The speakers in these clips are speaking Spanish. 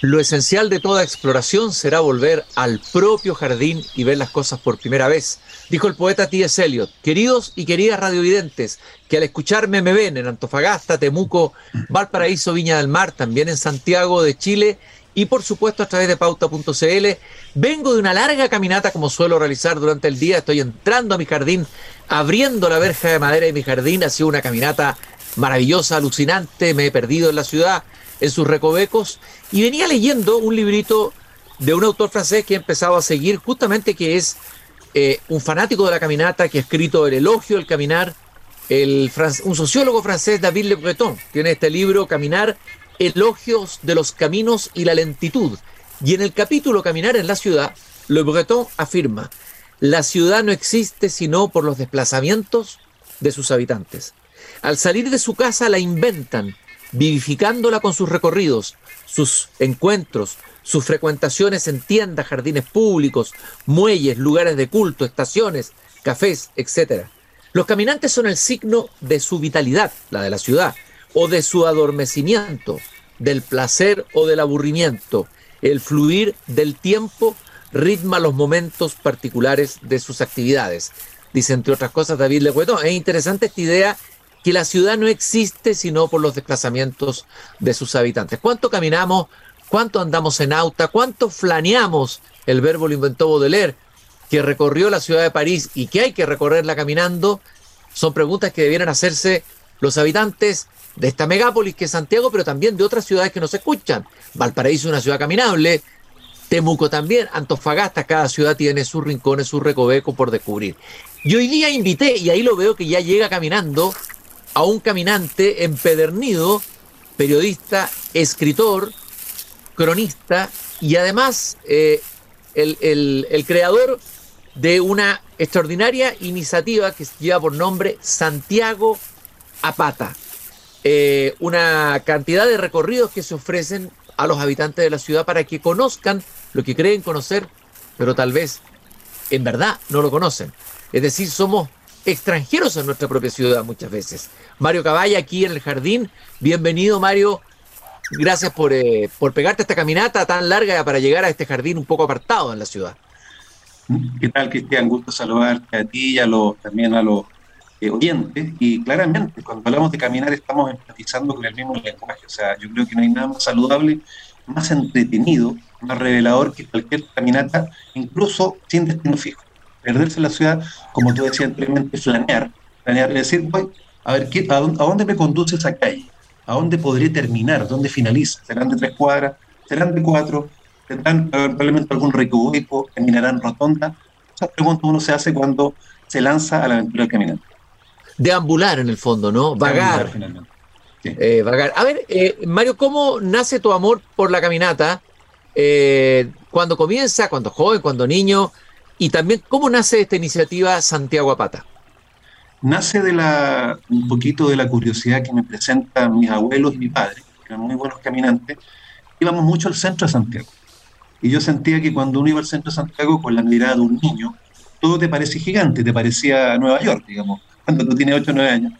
Lo esencial de toda exploración será volver al propio jardín y ver las cosas por primera vez, dijo el poeta T.S. Eliot. Queridos y queridas radiovidentes, que al escucharme me ven en Antofagasta, Temuco, Valparaíso, Viña del Mar, también en Santiago de Chile y por supuesto a través de pauta.cl. Vengo de una larga caminata como suelo realizar durante el día. Estoy entrando a mi jardín, abriendo la verja de madera de mi jardín. Ha sido una caminata maravillosa, alucinante. Me he perdido en la ciudad en sus recovecos y venía leyendo un librito de un autor francés que he empezado a seguir justamente que es eh, un fanático de la caminata que ha escrito El elogio del caminar, un sociólogo francés David Le Breton tiene este libro Caminar, elogios de los caminos y la lentitud. Y en el capítulo Caminar en la ciudad, Le Breton afirma, la ciudad no existe sino por los desplazamientos de sus habitantes. Al salir de su casa la inventan, vivificándola con sus recorridos, sus encuentros, sus frecuentaciones en tiendas, jardines públicos, muelles, lugares de culto, estaciones, cafés, etc. Los caminantes son el signo de su vitalidad, la de la ciudad, o de su adormecimiento, del placer o del aburrimiento. El fluir del tiempo ritma los momentos particulares de sus actividades. Dice, entre otras cosas, David Leguetón. Es interesante esta idea que la ciudad no existe sino por los desplazamientos de sus habitantes. ¿Cuánto caminamos? ¿Cuánto andamos en auto? ¿Cuánto flaneamos? El verbo lo inventó Baudelaire, que recorrió la ciudad de París y que hay que recorrerla caminando. Son preguntas que debieran hacerse los habitantes de esta megápolis que es Santiago, pero también de otras ciudades que nos escuchan. Valparaíso es una ciudad caminable, Temuco también, Antofagasta, cada ciudad tiene sus rincones, sus recovecos por descubrir. Y hoy día invité, y ahí lo veo que ya llega caminando, a un caminante empedernido, periodista, escritor, cronista y además eh, el, creador de una extraordinaria iniciativa que lleva por nombre Santiago Apata. Eh, una cantidad de recorridos que se ofrecen a los habitantes de la ciudad para que conozcan lo que creen conocer, pero tal vez en verdad no lo conocen. Es decir, somos extranjeros en nuestra propia ciudad muchas veces. Mario Caballa aquí en el jardín. Bienvenido, Mario. Gracias por, eh, por pegarte esta caminata tan larga para llegar a este jardín un poco apartado en la ciudad. ¿Qué tal, Cristian? Gusto saludarte a ti y a los, también a los eh, oyentes. Y claramente, cuando hablamos de caminar, estamos empatizando con el mismo lenguaje. O sea, yo creo que no hay nada más saludable, más entretenido, más revelador que cualquier caminata, incluso sin destino fijo perderse la ciudad, como tú decías anteriormente, flanear, planear, decir, voy a ver, ¿qué, a, dónde, me conduce esa calle? ¿A dónde podré terminar? ¿Dónde finaliza? ¿Serán de tres cuadras? ¿Serán de cuatro? ¿Tendrán probablemente algún recubo? ¿Terminarán rotonda? Esas preguntas uno se hace cuando se lanza a la aventura del caminante. Deambular en el fondo, ¿no? Vagar. finalmente. Eh, vagar. A ver, eh, Mario, ¿cómo nace tu amor por la caminata? Eh, cuando comienza, cuando joven, cuando niño, y también, ¿cómo nace esta iniciativa Santiago Apata? Nace de la, un poquito de la curiosidad que me presentan mis abuelos y mi padre, que eran muy buenos caminantes. Íbamos mucho al centro de Santiago. Y yo sentía que cuando uno iba al centro de Santiago con la mirada de un niño, todo te parece gigante, te parecía Nueva York, digamos, cuando tú tienes 8 o 9 años.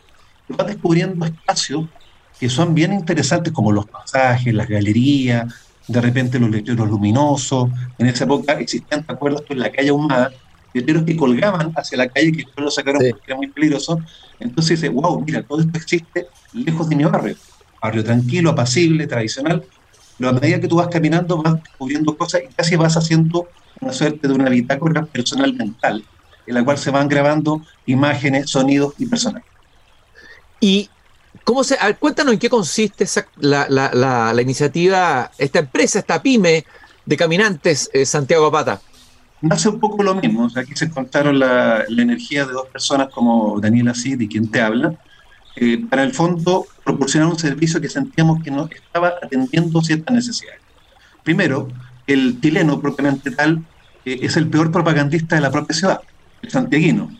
Y vas descubriendo espacios que son bien interesantes, como los pasajes, las galerías, de repente los letreros luminosos. En esa época existían, ¿te acuerdas en la calle Ahumada, letreros que colgaban hacia la calle, que después lo sacaron porque era muy peligroso. Entonces dice, wow, mira, todo esto existe lejos de mi barrio. Barrio tranquilo, apacible, tradicional. Pero a medida que tú vas caminando, vas descubriendo cosas y casi vas haciendo una suerte de una bitácora personal mental, en la cual se van grabando imágenes, sonidos y personajes. Y ¿Cómo se, cuéntanos en qué consiste la, iniciativa, esta empresa, esta pyme de caminantes eh, Santiago Apata. Nace un poco lo mismo, aquí se contaron la, energía de dos personas como Daniela Cid y quien te habla, eh, para el fondo proporcionar un servicio que sentíamos que no estaba atendiendo ciertas necesidades. Primero, el chileno propiamente tal eh, es el peor propagandista de la propia ciudad, el santiaguino.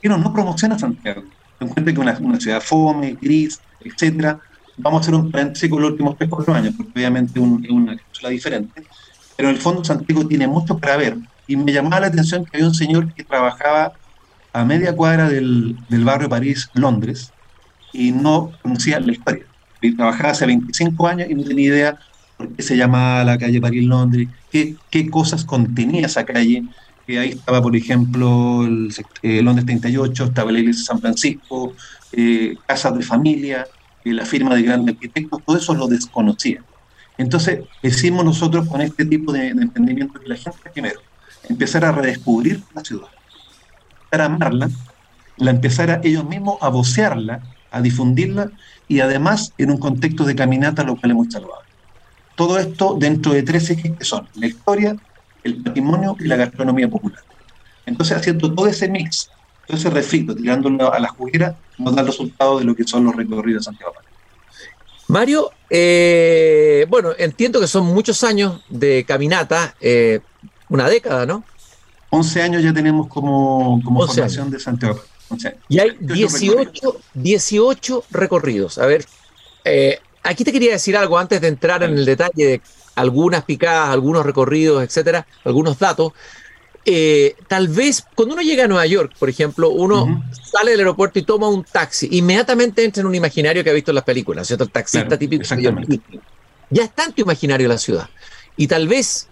El no promociona Santiago encuentre que una, una ciudad fome, gris, etcétera, vamos a hacer un paréntesis con los últimos 3 4 años, porque obviamente es una ciudad diferente, pero en el fondo Santiago tiene mucho para ver, y me llamaba la atención que había un señor que trabajaba a media cuadra del, del barrio París, Londres, y no conocía la historia. Y trabajaba hace 25 años y no tenía idea por qué se llamaba la calle París-Londres, qué, qué cosas contenía esa calle, que ahí estaba, por ejemplo, el, eh, Londres 38, estaba la iglesia de San Francisco, eh, casas de familia, eh, la firma de grandes arquitectos, todo eso lo desconocía. Entonces, hicimos nosotros con este tipo de, de entendimiento que la gente primero empezar a redescubrir la ciudad, para amarla, la empezara ellos mismos a vocearla, a difundirla y además en un contexto de caminata, lo cual hemos salvado. Todo esto dentro de tres ejes que son la historia, el patrimonio y la gastronomía popular. Entonces, haciendo todo ese mix, todo ese refrito, tirándolo a la juguera, nos da el resultado de lo que son los recorridos de Santiago. Mario, eh, bueno, entiendo que son muchos años de caminata, eh, una década, ¿no? 11 años ya tenemos como, como formación de Santiago. Y hay 18, 18 recorridos. A ver, eh, aquí te quería decir algo antes de entrar en el detalle de algunas picadas, algunos recorridos, etcétera, algunos datos. Eh, tal vez cuando uno llega a Nueva York, por ejemplo, uno sale del aeropuerto y toma un taxi, inmediatamente entra en un imaginario que ha visto en las películas, ¿cierto? El taxista típico. Ya está en tu imaginario la ciudad. Y tal vez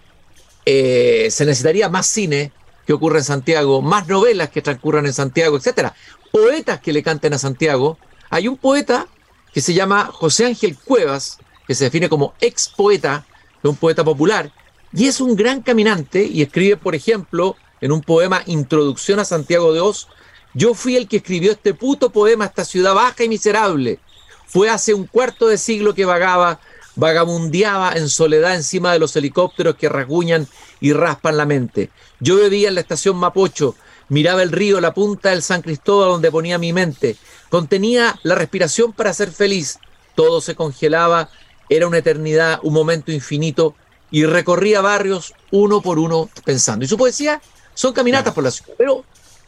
eh, se necesitaría más cine que ocurre en Santiago, más novelas que transcurran en Santiago, etcétera. Poetas que le canten a Santiago. Hay un poeta que se llama José Ángel Cuevas, que se define como ex poeta, un poeta popular, y es un gran caminante y escribe, por ejemplo, en un poema Introducción a Santiago de Oz, yo fui el que escribió este puto poema, esta ciudad baja y miserable. Fue hace un cuarto de siglo que vagaba, vagabundeaba en soledad encima de los helicópteros que rasguñan y raspan la mente. Yo bebía en la estación Mapocho, miraba el río, la punta del San Cristóbal donde ponía mi mente. Contenía la respiración para ser feliz. Todo se congelaba, era una eternidad, un momento infinito, y recorría barrios uno por uno pensando. Y su poesía son caminatas por la ciudad, pero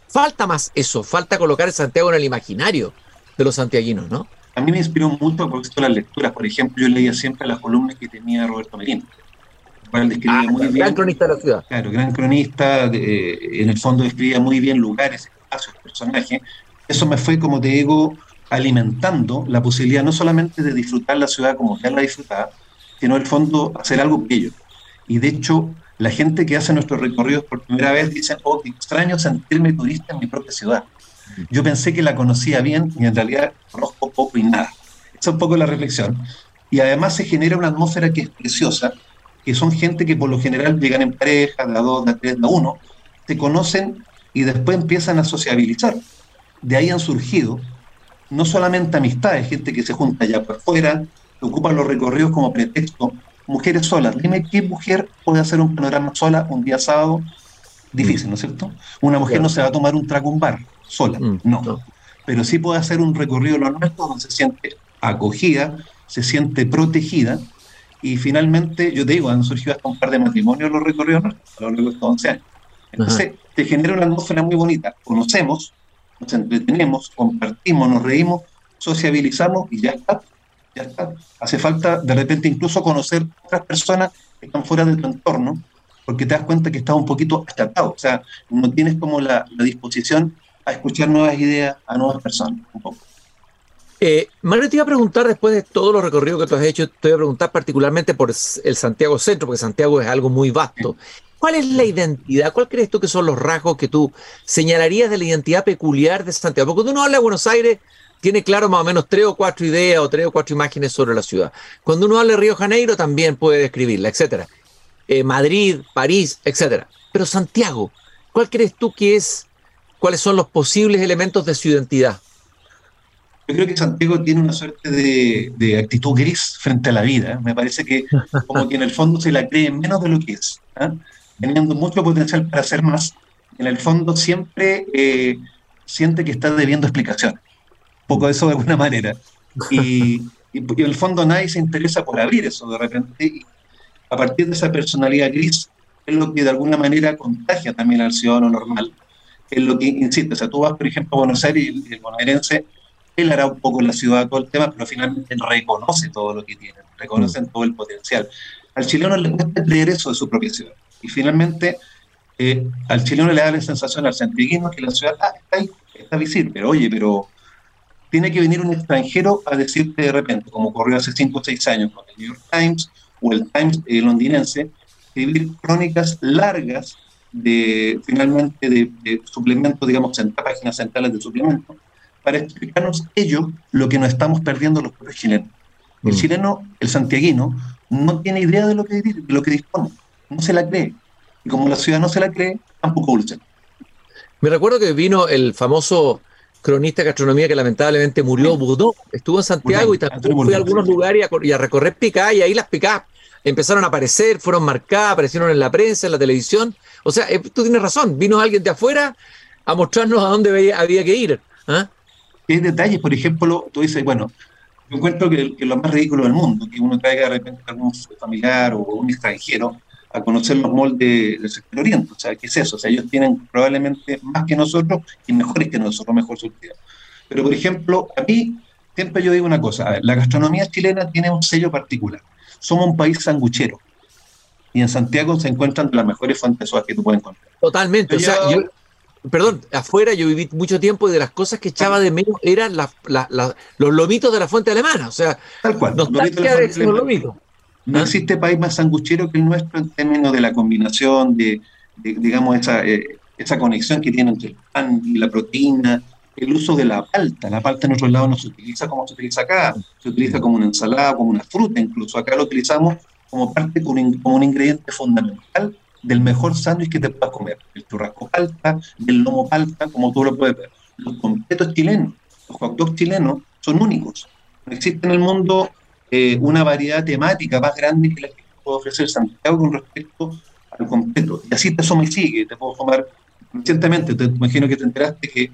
falta más eso, falta colocar Santiago en el imaginario de los santiaguinos, ¿no? A mí me inspiró mucho por las lecturas. Por ejemplo, yo leía siempre las columnas que tenía Roberto Merín. Ah, gran cronista de la ciudad. Claro, gran cronista, en el fondo describía muy bien lugares, espacios, personajes. Eso me fue, como te digo, alimentando la posibilidad no solamente de disfrutar la ciudad como ya la disfrutaba, sino en el fondo hacer algo bello. Y de hecho, la gente que hace nuestros recorridos por primera vez dice, oh, qué extraño sentirme turista en mi propia ciudad. Yo pensé que la conocía bien y en realidad conozco poco y nada. Esa es un poco la reflexión. Y además se genera una atmósfera que es preciosa, que son gente que por lo general llegan en pareja, de a dos, de a tres, de a uno, se conocen y después empiezan a sociabilizar. De ahí han surgido no solamente amistades, gente que se junta ya por fuera, que ocupan los recorridos como pretexto, mujeres solas. Dime qué mujer puede hacer un panorama sola un día sábado. Difícil, ¿no es cierto? Una mujer no se va a tomar un trago un bar sola, mm, no. Pero sí puede hacer un recorrido lo nuestro donde se siente acogida, se siente protegida y finalmente, yo te digo, han surgido hasta un par de matrimonios los recorridos a lo largo de estos 11 años. Entonces, te genera una atmósfera muy bonita. Conocemos, nos entretenemos, compartimos, nos reímos, sociabilizamos y ya está. Ya está. Hace falta de repente incluso conocer otras personas que están fuera de tu entorno, porque te das cuenta que estás un poquito achatado. O sea, no tienes como la, la disposición a escuchar nuevas ideas, a nuevas personas, un poco. Eh, Mario, te iba a preguntar después de todos los recorridos que tú has hecho, te iba a preguntar particularmente por el Santiago Centro, porque Santiago es algo muy vasto. ¿Cuál es la identidad? ¿Cuál crees tú que son los rasgos que tú señalarías de la identidad peculiar de Santiago? Porque cuando uno habla de Buenos Aires, tiene claro más o menos tres o cuatro ideas o tres o cuatro imágenes sobre la ciudad. Cuando uno habla de Río Janeiro, también puede describirla, etcétera. Eh, Madrid, París, etcétera. Pero Santiago, ¿cuál crees tú que es, cuáles son los posibles elementos de su identidad? Yo creo que Santiago tiene una suerte de, actitud gris frente a la vida. Me parece que como que en el fondo se la cree menos de lo que es, ¿ah? teniendo mucho potencial para hacer más. En el fondo siempre eh, siente que está debiendo explicaciones. Un poco de eso de alguna manera. Y, en el fondo nadie se interesa por abrir eso de repente. Y a partir de esa personalidad gris es lo que de alguna manera contagia también al ciudadano normal. Es lo que insiste. O sea, tú vas, por ejemplo, a Buenos Aires y el bonaerense hará un poco en la ciudad todo el tema, pero finalmente reconoce todo lo que tiene, reconoce mm. todo el potencial. Al chileno le cuesta creer eso de su propia ciudad. Y finalmente, eh, al chileno le da la sensación al santiaguino que la ciudad ah, está ahí, está visible, pero oye, pero tiene que venir un extranjero a decirte de repente, como ocurrió hace 5 o 6 años con el New York Times o el Times eh, londinense, escribir crónicas largas de finalmente de, suplementos, digamos, páginas centrales de suplementos, para explicarnos ellos lo que nos estamos perdiendo los propios chilenos. El mm. chileno, el santiaguino, no tiene idea de lo que, de lo que dispone, no se la cree. Y como la ciudad no se la cree, tampoco lo Me recuerdo que vino el famoso cronista de gastronomía que lamentablemente murió, Budó, estuvo en Santiago y también fue a algunos lugares y a, recorrer picadas y ahí las picadas empezaron a aparecer, fueron marcadas, aparecieron en la prensa, en la televisión. O sea, eh, tú tienes razón, vino alguien de afuera a mostrarnos a dónde había que ir. ¿Ah? ¿Qué detalles? Por ejemplo, tú dices, bueno, yo encuentro que, lo más ridículo del mundo, que uno traiga de repente a algún familiar o un extranjero a conocer los moldes del sector oriente. O sea, ¿qué es eso? O sea, ellos tienen probablemente más que nosotros y mejores que nosotros, mejor surtido. Pero, por ejemplo, a mí siempre yo digo una cosa, la gastronomía chilena tiene un sello particular. Somos un país sanguchero. Y en Santiago se encuentran las mejores fuentes que tú puedes encontrar. Totalmente. o sea, yo, perdón, afuera yo viví mucho tiempo y de las cosas que echaba de menos eran los lomitos de la fuente alemana. O sea, tal cual. De, de los lomitos. No existe país más sanguchero que el nuestro en términos de la combinación, de, digamos, esa, eh, esa conexión que tiene entre el pan y la proteína, el uso de la palta. La palta en otros lados no se utiliza como se utiliza acá, se utiliza como una ensalada, como una fruta incluso. Acá lo utilizamos como parte, como un ingrediente fundamental del mejor sándwich que te puedas comer. Churrasco palta, el lomo palta, como tú lo puedes ver. Los completos chilenos, los hot chilenos son únicos. No existe en el mundo eh, una variedad temática más grande que la que puede ofrecer Santiago con respecto al completo. Y así eso me sigue. Te puedo tomar recientemente, te imagino que te enteraste que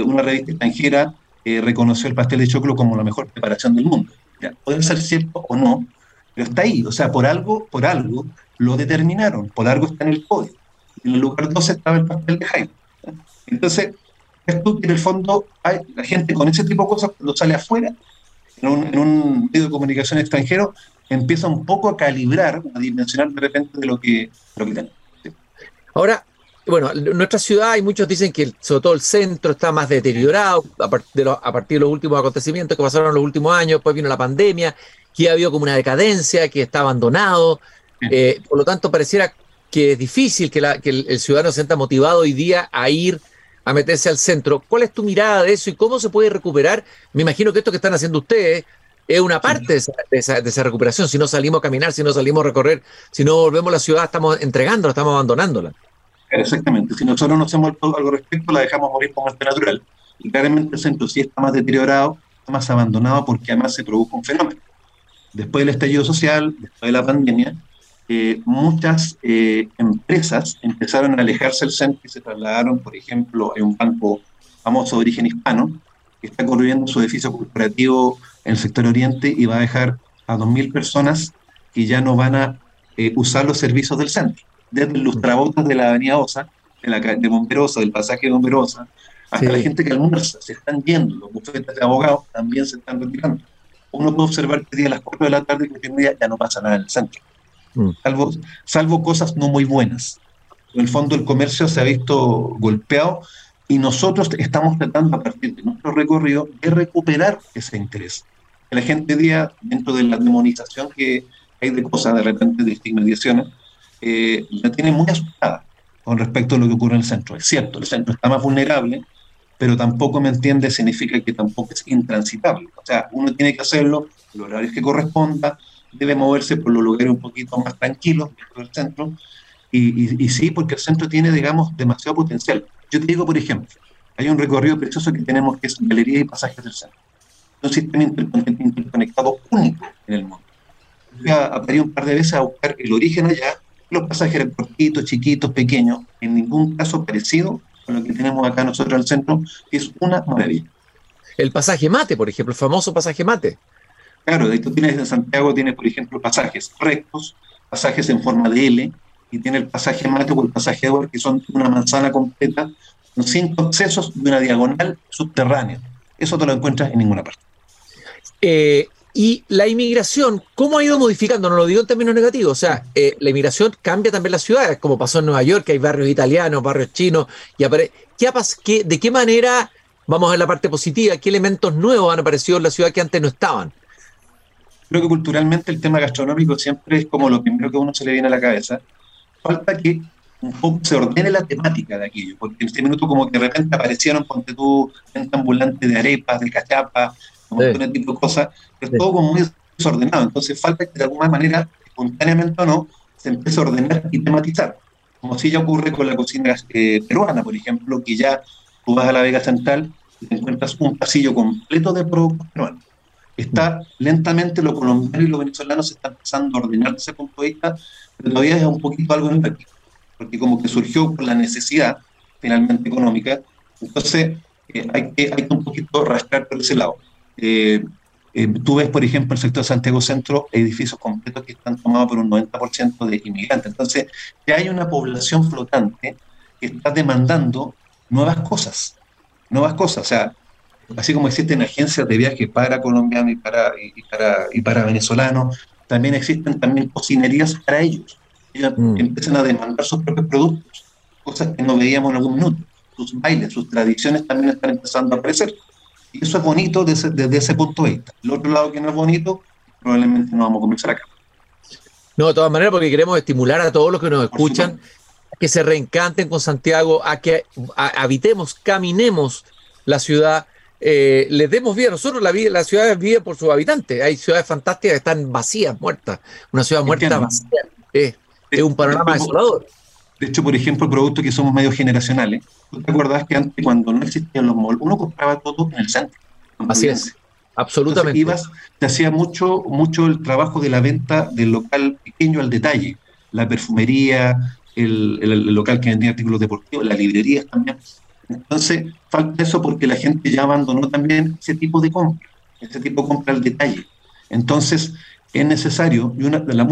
una revista extranjera eh, reconoció el pastel de choclo como la mejor preparación del mundo. puede ser cierto o no, pero está ahí. O sea, por algo, por algo lo determinaron, por algo está en el podio. En el lugar 12 estaba el pastel de Jaime. Entonces, esto en el fondo hay, la gente con ese tipo de cosas cuando sale afuera en un, medio de comunicación extranjero, empieza un poco a calibrar, a dimensionar de repente de lo que, lo que tenemos. Ahora, bueno, en nuestra ciudad hay muchos dicen que sobre todo el centro está más deteriorado a, partir de los, a partir de los últimos acontecimientos que pasaron en los últimos años, después vino la pandemia, que ha habido como una decadencia, que está abandonado, eh, por lo tanto pareciera que es difícil que, la, el, ciudadano se sienta motivado hoy día a ir a meterse al centro. ¿Cuál es tu mirada de eso y cómo se puede recuperar? Me imagino que esto que están haciendo ustedes es una parte de, esa, recuperación. Si no salimos a caminar, si no salimos a recorrer, si no volvemos a la ciudad, estamos entregándola, estamos abandonándola. Exactamente. Si nosotros no hacemos algo al respecto, la dejamos morir como este natural. Y claramente el centro sí está más deteriorado, está más abandonado porque además se produjo un fenómeno. Después del estallido social, después de la pandemia, muchas eh, empresas empezaron a alejarse del centro y se trasladaron, por ejemplo, hay un banco famoso de origen hispano que está construyendo su edificio corporativo en el sector oriente y va a dejar a 2.000 personas que ya no van a eh, usar los servicios del centro, desde los lustrabotas de la avenida Osa, de, la, de Bomberosa, del pasaje de Bomberosa, hasta la gente que almuerza, se están yendo, los bufetes de abogados también se están retirando. Uno puede observar que día a las 4 de la tarde que día ya no pasa nada en el centro. Mm. salvo, salvo cosas no muy buenas. En el fondo el comercio se ha visto golpeado y nosotros estamos tratando a partir de nuestro recorrido de recuperar ese interés. La gente día, dentro de la demonización que hay de cosas, de repente de estigmatizaciones, eh, la tiene muy asustada con respecto a lo que ocurre en el centro. Es cierto, el centro está más vulnerable, pero tampoco me entiende significa que tampoco es intransitable. O sea, uno tiene que hacerlo en los horarios que corresponda, debe moverse por los lugares un poquito más tranquilos dentro del centro. Y, sí, porque el centro tiene, digamos, demasiado potencial. Yo te digo, por ejemplo, hay un recorrido precioso que tenemos que es galerías y pasajes del centro. Un sistema interconectado único en el mundo. Voy a, a un par de veces a buscar el origen allá. Los pasajes cortitos, chiquitos, pequeños, en ningún caso parecido con lo que tenemos acá nosotros el centro, es una maravilla. El pasaje mate, por ejemplo, el famoso pasaje mate. Claro, de tú tienes en Santiago, tienes, por ejemplo, pasajes rectos, pasajes en forma de L, y tiene el pasaje mate o el pasaje Edward, que son una manzana completa, con cinco accesos y una diagonal subterránea. Eso te lo encuentras en ninguna parte. Eh, y la inmigración, ¿cómo ha ido modificando? No lo digo en términos negativos. O sea, eh, la inmigración cambia también las ciudades, como pasó en Nueva York, que hay barrios italianos, barrios chinos. Y ¿Qué, ¿De qué manera, vamos a la parte positiva, qué elementos nuevos han aparecido en la ciudad que antes no estaban? Creo que culturalmente el tema gastronómico siempre es como lo primero que a uno se le viene a la cabeza. Falta que un poco se ordene la temática de aquello, porque en este minuto como que de repente aparecieron, ponte tú, gente ambulante de arepas, de cachapa, un montón de tipo de cosas, pero todo como muy desordenado. Entonces falta que de alguna manera, espontáneamente o no, se empiece a ordenar y tematizar. Como si ya ocurre con la cocina eh, peruana, por ejemplo, que ya tú vas a la Vega Central y te encuentras un pasillo completo de productos peruanos. Está lentamente lo colombiano y lo venezolano se están empezando a ordenar desde ese punto de vista, pero todavía es un poquito algo en aquí porque como que surgió por la necesidad finalmente económica, entonces eh, hay, que, hay que un poquito rastrear por ese lado. Eh, eh, tú ves, por ejemplo, en el sector de Santiago Centro, edificios completos que están tomados por un 90% de inmigrantes. Entonces, ya hay una población flotante que está demandando nuevas cosas, nuevas cosas. O sea, así como existen agencias de viaje para colombianos y para, y para, y para venezolanos, también existen también cocinerías para ellos ellos mm. empiezan a demandar sus propios productos, cosas que no veíamos en algún minuto. Sus bailes, sus tradiciones también están empezando a aparecer. Y eso es bonito desde, desde ese punto de vista. El otro lado que no es bonito, probablemente no vamos a comenzar acá. No, de todas maneras, porque queremos estimular a todos los que nos escuchan a que se reencanten con Santiago, a que habitemos, caminemos la ciudad, eh, les demos vida. Nosotros la, la ciudad vive por sus habitantes. Hay ciudades fantásticas que están vacías, muertas. Una ciudad muerta vacía. Eh, es un panorama desolador. De hecho, por ejemplo, productos que somos medio generacionales. ¿Tú te acuerdas que antes, cuando no existían los malls, uno compraba todo en el centro? Así es. Absolutamente. ibas, te hacía mucho, mucho el trabajo de la venta del local pequeño al detalle. La perfumería, el, el, local que vendía artículos deportivos, las librerías también. Entonces, falta eso porque la gente ya abandonó también ese tipo de compra, ese tipo de compra al detalle. Entonces, es necesario, y una, la,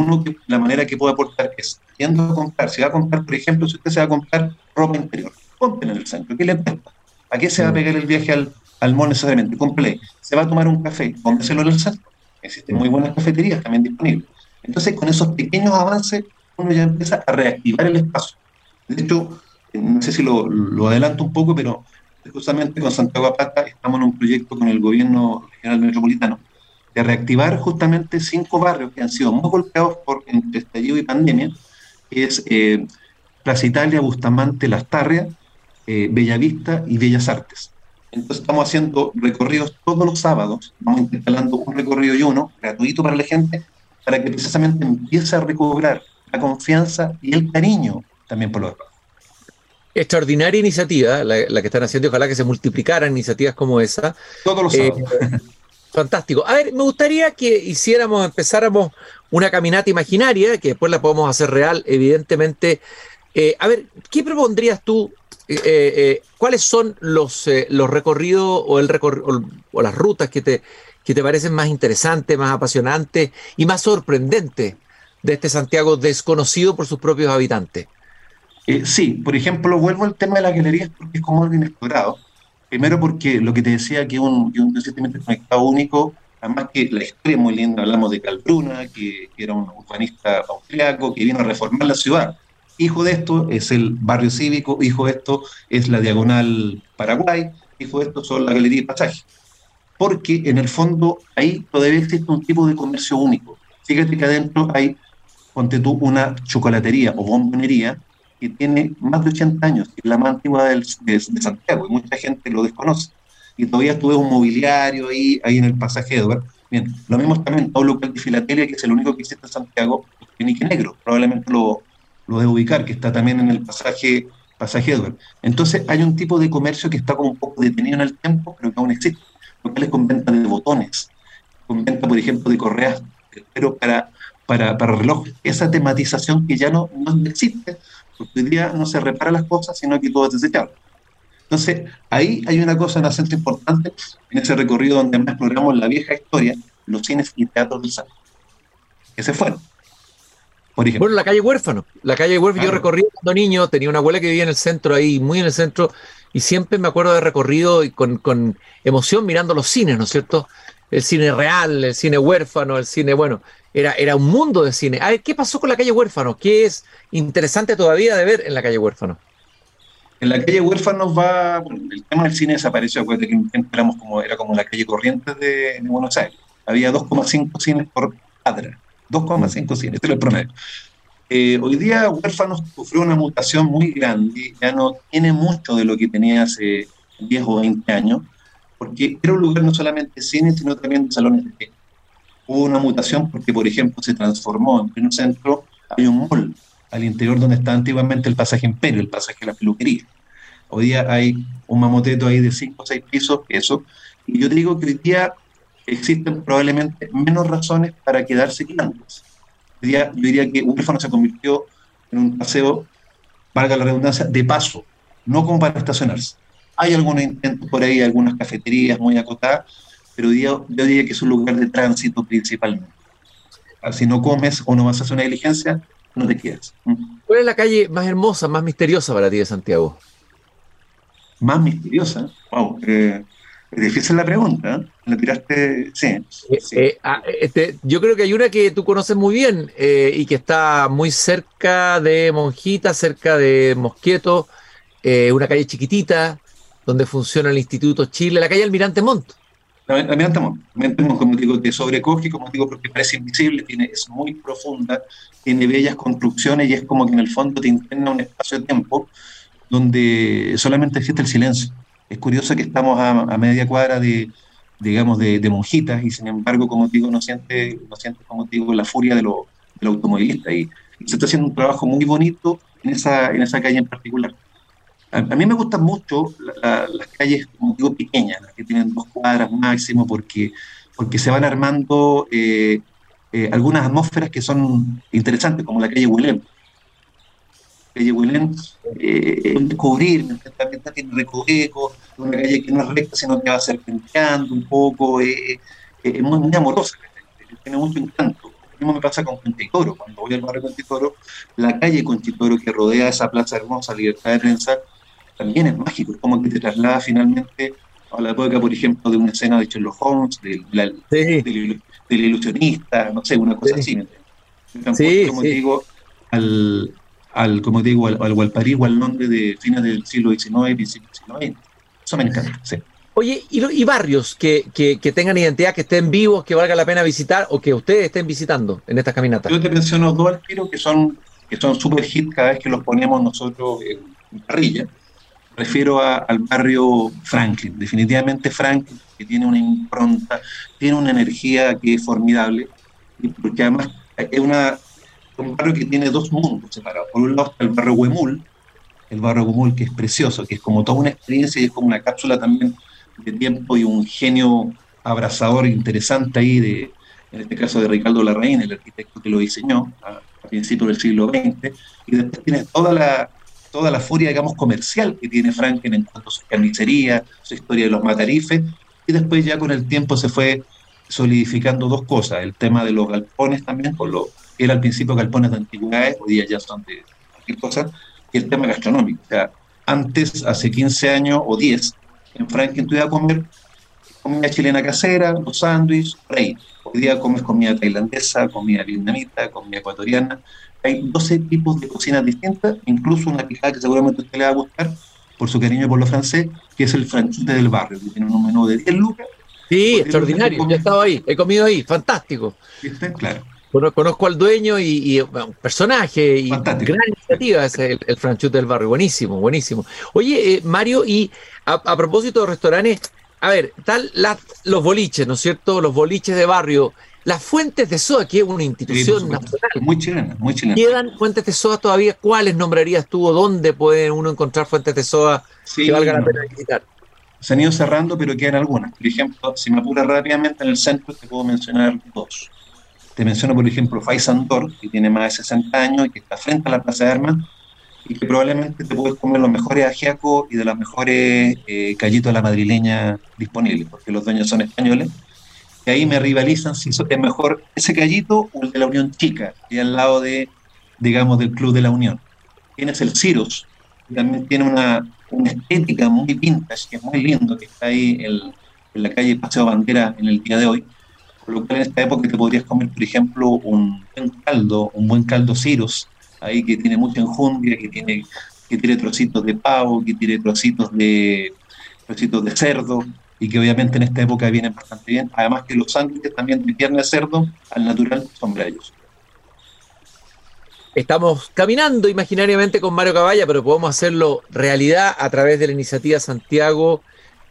la manera que puedo aportar es, yendo a comprar, si va a comprar, por ejemplo, si usted se va a comprar ropa interior, compre en el centro, ¿qué le cuesta? ¿A qué se va a mm. pegar el viaje al, al mall necesariamente? Compre. ¿Se va a tomar un café? Cómpreselo en el centro. Existen muy buenas cafeterías también disponibles. Entonces, con esos pequeños avances, uno ya empieza a reactivar el espacio. De hecho, no sé si lo, adelanto un poco, pero justamente con Santiago Apata estamos en un proyecto con el gobierno regional metropolitano de reactivar justamente cinco barrios que han sido muy golpeados por entre estallido y pandemia, que es eh, Plaza Italia, Bustamante, Las Tarrias, eh, Bellavista y Bellas Artes. Entonces estamos haciendo recorridos todos los sábados, vamos instalando un recorrido y uno, gratuito para la gente, para que precisamente empiece a recobrar la confianza y el cariño también por los. Extraordinaria iniciativa la, que están haciendo, ojalá que se multiplicaran iniciativas como esa. Todos los. Eh, Fantástico. A ver, me gustaría que hiciéramos, empezáramos una caminata imaginaria, que después la podemos hacer real, evidentemente. Eh, a ver, ¿qué propondrías tú? Eh, eh, ¿Cuáles son los, los recorridos o, el o, las rutas que te, que te parecen más interesantes, más apasionantes y más sorprendentes de este Santiago desconocido por sus propios habitantes? Sí, por ejemplo, vuelvo al tema de las galerías porque es como algo inexplorado. Primero porque lo que te decía que un, que un conectado único, además que la historia es muy linda, hablamos de Calbruna, que, que era un urbanista austriaco que vino a reformar la ciudad. Hijo de esto es el barrio cívico, hijo de esto es la Diagonal Paraguay, hijo de esto son la Galería y Pasaje. Porque en el fondo ahí todavía existe un tipo de comercio único. Fíjate que adentro hay, ponte tú, una chocolatería o bombonería que tiene más de 80 años, que es la más antigua de, Santiago, y mucha gente lo desconoce. Y todavía tuve un mobiliario ahí, ahí en el pasaje Edward. Bien, lo mismo también todo local de Filatelia, que es el único que existe en Santiago, Penique Negro, probablemente lo, lo debe ubicar, que está también en el pasaje, pasaje Edward. Entonces hay un tipo de comercio que está como un poco detenido en el tiempo, pero que aún existe. Locales con venta de botones, con venta, por ejemplo, de correas, pero para, para, para reloj. Esa tematización que ya no, no existe, porque hoy día no se repara las cosas, sino que todo es desechable. Entonces, ahí hay una cosa en acento importante, en ese recorrido donde más exploramos la vieja historia, los cines y teatros del Santo, que se fueron. Por ejemplo. Bueno, la calle Huérfano. La calle Huérfano, yo recorrí cuando niño, tenía una abuela que vivía en el centro, ahí, muy en el centro, y siempre me acuerdo de recorrido y con, con emoción mirando los cines, ¿no es cierto? El cine real, el cine huérfano, el cine, bueno, era, era un mundo de cine. A ver, ¿qué pasó con la calle Huérfano? ¿Qué es interesante todavía de ver en la calle Huérfano? En la calle Huérfano va, bueno, el tema del cine desapareció, acuérdate que éramos como, era como la calle Corrientes de, Buenos Aires. había 2,5 cines por cuadra. 2,5 cines, este es el promedio. Eh, hoy día Huérfanos sufrió una mutación muy grande, ya no tiene mucho de lo que tenía hace 10 o 20 años, porque era un lugar no solamente de cine, sino también de salones de té. Hubo una mutación porque, por ejemplo, se transformó en un centro, hay un mall al interior donde está antiguamente el pasaje Imperio, el pasaje de la peluquería. Hoy día hay un mamoteto ahí de 5 o 6 pisos, eso. Y yo digo que hoy día existen probablemente menos razones para quedarse que antes. Hoy día yo diría que Huérfano se convirtió en un paseo, valga la redundancia, de paso, no como para estacionarse. Hay algunos intentos por ahí, algunas cafeterías muy acotadas, pero día, yo diría que es un lugar de tránsito principalmente. Si no comes o no vas a hacer una diligencia, no te quedas. ¿Cuál es la calle más hermosa, más misteriosa para ti de Santiago? más misteriosa. Wow, eh, es difícil la pregunta. ¿eh? La tiraste, sí. Eh, ah, este, yo creo que hay una que tú conoces muy bien y que está muy cerca de Monjita, cerca de Mosquieto, una calle chiquitita donde funciona el Instituto Chile, la calle Almirante Montt. Almirante Montt, como digo, te sobrecoge, como digo, porque parece invisible, tiene, es muy profunda, tiene bellas construcciones y es como que en el fondo te interna un espacio de tiempo donde solamente existe el silencio. Es curioso que estamos a, media cuadra de, digamos, de, monjitas y sin embargo, como digo, no siente, no siente como digo, la furia de lo, del automovilista. Y, se está haciendo un trabajo muy bonito en esa, en esa calle en particular. A, mí me gustan mucho las calles, como digo, pequeñas, las que tienen dos cuadras máximo, porque, porque se van armando eh, eh, algunas atmósferas que son interesantes, como la calle Willem calle Huilén, eh, descubrir, también tiene recoveco, una calle que no es recta, sino que va serpenteando un poco, eh, es muy, muy, amorosa, tiene mucho encanto. Lo mismo me pasa con Conchitoro, cuando voy al barrio Conchitoro, la calle Conchitoro que rodea esa plaza hermosa, Libertad de Prensa, también es mágico, es como que te traslada finalmente a la época, por ejemplo, de una escena de Sherlock Holmes, del, del, ilusionista, no sé, una cosa así. Sí, como digo, al, al, como digo, al, al o al Londres de fines del siglo XIX y principios del siglo XX. Eso me encanta, sí. Oye, ¿y, barrios que, que, que, tengan identidad, que estén vivos, que valga la pena visitar o que ustedes estén visitando en esta caminata? Yo te menciono dos al que son que son super hit cada vez que los ponemos nosotros en parrilla. Refiero al barrio Franklin. Definitivamente Franklin, que tiene una impronta, tiene una energía que es formidable, porque además es una un barrio que tiene dos mundos separados. Por un lado está el barrio Huemul, el barrio Huemul que es precioso, que es como toda una experiencia y es como una cápsula también de tiempo y un genio abrazador interesante ahí, de, en este caso de Ricardo Larraín, el arquitecto que lo diseñó a, principios del siglo XX, y después tienes toda la, toda la furia, digamos, comercial que tiene Franken en cuanto a su carnicería, su historia de los matarifes, y después ya con el tiempo se fue solidificando dos cosas, el tema de los galpones también, con los era al principio galpones de antigüedades, hoy día ya son de cualquier cosa, y el tema gastronómico. O sea, antes, hace 15 años o 10, en Franklin tú ibas a comer comida chilena casera, los sándwiches, rey. Hoy día comes comida tailandesa, comida vietnamita, comida ecuatoriana. Hay 12 tipos de cocinas distintas, incluso una pijada que seguramente a usted le va a gustar por su cariño por lo francés, que es el franchute del barrio, que tiene un menú de 10 lucas. Sí, extraordinario, yo he estado ahí, he comido ahí, fantástico. ¿Viste? Claro. Conozco al dueño y, un personaje y gran iniciativa es el, el del barrio. Buenísimo, buenísimo. Oye, eh, Mario, y a, propósito de restaurantes, a ver, tal los boliches, ¿no es cierto? Los boliches de barrio. Las fuentes de soda, que es una institución nacional. Muy chilena, muy chilena. ¿Quedan fuentes de soda todavía? ¿Cuáles nombrarías tú o dónde puede uno encontrar fuentes de soda que valga la pena visitar? Se han ido cerrando, pero quedan algunas. Por ejemplo, si me apura rápidamente en el centro, te puedo mencionar dos. Te menciono, por ejemplo, Faisandor, que tiene más de 60 años y que está frente a la Plaza de Armas y que probablemente te puedes comer los mejores ajiacos y de los mejores eh, callitos de la madrileña disponibles, porque los dueños son españoles. Y ahí me rivalizan si es mejor ese callito o el de la Unión Chica, y al lado de, digamos, del Club de la Unión. Tienes el Ciros, que también tiene una, una estética muy vintage, que es muy lindo, que está ahí en, en la calle Paseo Bandera en el día de hoy lo cual en esta época te podrías comer, por ejemplo, un buen caldo, un buen caldo ciros, ahí que tiene mucha enjundia, que tiene, que tiene trocitos de pavo, que tiene trocitos de, trocitos de cerdo, y que obviamente en esta época vienen bastante bien. Además que los sándwiches también de pierna de cerdo al natural son bellos. Estamos caminando imaginariamente con Mario Caballa, pero podemos hacerlo realidad a través de la iniciativa Santiago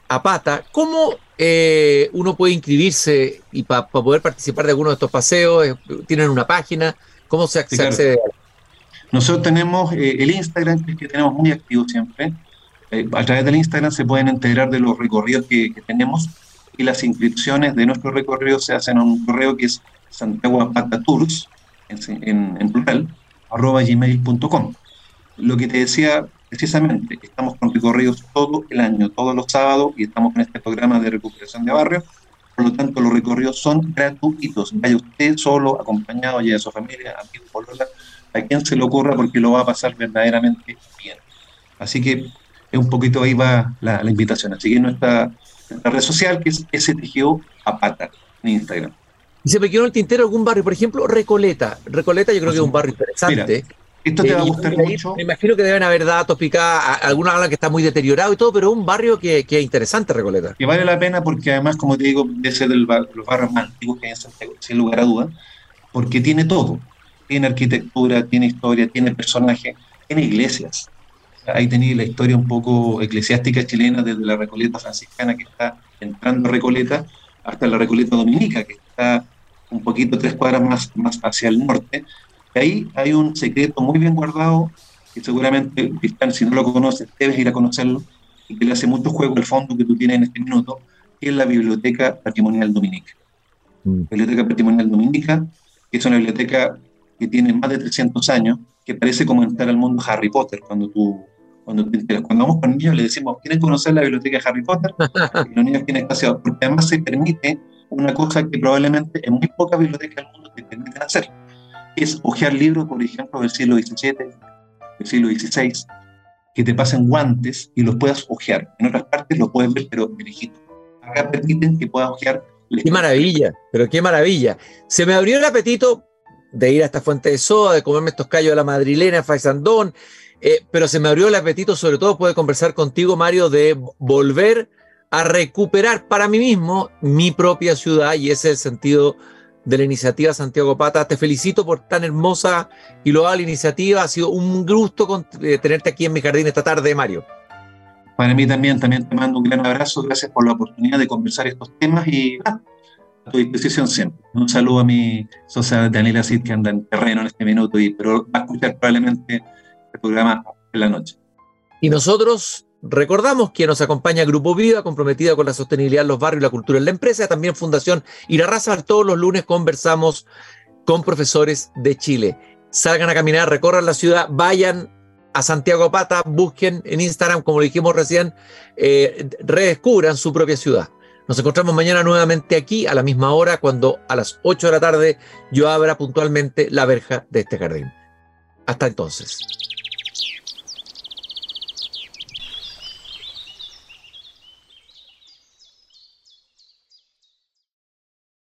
a Pata. ¿Cómo eh, uno puede inscribirse y para poder participar de alguno de estos paseos? Eh, ¿Tienen una página? ¿Cómo se, accede? Nosotros tenemos eh, el Instagram, que, es que tenemos muy activo siempre. A través del Instagram se pueden enterar de los recorridos que, tenemos y las inscripciones de nuestros recorridos se hacen en un correo que es Santiago Tours, en, en plural, arroba gmail.com. Lo que te decía precisamente, estamos con recorridos todo el año, todos los sábados, y estamos en este programa de recuperación de barrio. Por lo tanto, los recorridos son gratuitos. Vaya usted solo, acompañado ya de su familia, amigo, a quien se le ocurra, porque lo va a pasar verdaderamente bien. Así que es un poquito ahí va la, invitación. Así que nuestra, nuestra red social, que es STGO Apata, en Instagram. Y se me quedó en el tintero algún barrio, por ejemplo, Recoleta. Recoleta yo creo que es un barrio interesante. esto te va a gustar mucho. Me imagino que deben haber datos picados, algunos hablan que está muy deteriorado y todo, pero es un barrio que, que, es interesante, Recoleta. Que vale la pena porque además, como te digo, es de los barrios más antiguos que hay en Santiago, sin lugar a dudas, porque tiene todo. Tiene arquitectura, tiene historia, tiene personajes, tiene iglesias. Ahí tenéis la historia un poco eclesiástica chilena desde la Recoleta franciscana que está entrando a Recoleta hasta la Recoleta Dominica, que está un poquito tres cuadras más, más hacia el norte. Y ahí hay un secreto muy bien guardado, que seguramente, si no lo conoces, debes ir a conocerlo, y que le hace mucho juego al fondo que tú tienes en este minuto, que es la Biblioteca Patrimonial Dominica. Mm. Biblioteca Patrimonial Dominica, que es una biblioteca que tiene más de 300 años, que parece como entrar al mundo Harry Potter cuando tú cuando, cuando vamos con niños le decimos, ¿quieren conocer la biblioteca de Harry Potter? y los niños tienen espacio, porque además se permite una cosa que probablemente en muy pocas bibliotecas del mundo te permiten hacer, es hojear libros, por ejemplo, del siglo XVII, del siglo XVI, que te pasen guantes y los puedas hojear. En otras partes los puedes ver, pero dirigido. Acá permiten que puedas hojear. Qué maravilla, pero qué maravilla. Se me abrió el apetito de ir a esta fuente de soda, de comerme estos callos de la madrilena, faisandón, eh, pero se me abrió el apetito, sobre todo, poder conversar contigo, Mario, de volver a recuperar para mí mismo mi propia ciudad y ese es el sentido de la iniciativa Santiago Pata. Te felicito por tan hermosa y loable iniciativa. Ha sido un gusto eh, tenerte aquí en mi jardín esta tarde, Mario. Para mí también, también te mando un gran abrazo. Gracias por la oportunidad de conversar estos temas y a tu disposición siempre. Un saludo a mi socia Daniela Cid que anda en terreno en este minuto, y, pero va a escuchar probablemente programa en la noche. Y nosotros recordamos que nos acompaña Grupo Vida, comprometida con la sostenibilidad en los barrios la cultura en la empresa, también Fundación Irarraza. Todos los lunes conversamos con profesores de Chile. Salgan a caminar, recorran la ciudad, vayan a Santiago Pata, busquen en Instagram, como lo dijimos recién, eh, redescubran su propia ciudad. Nos encontramos mañana nuevamente aquí a la misma hora, cuando a las 8 de la tarde yo abra puntualmente la verja de este jardín. Hasta entonces.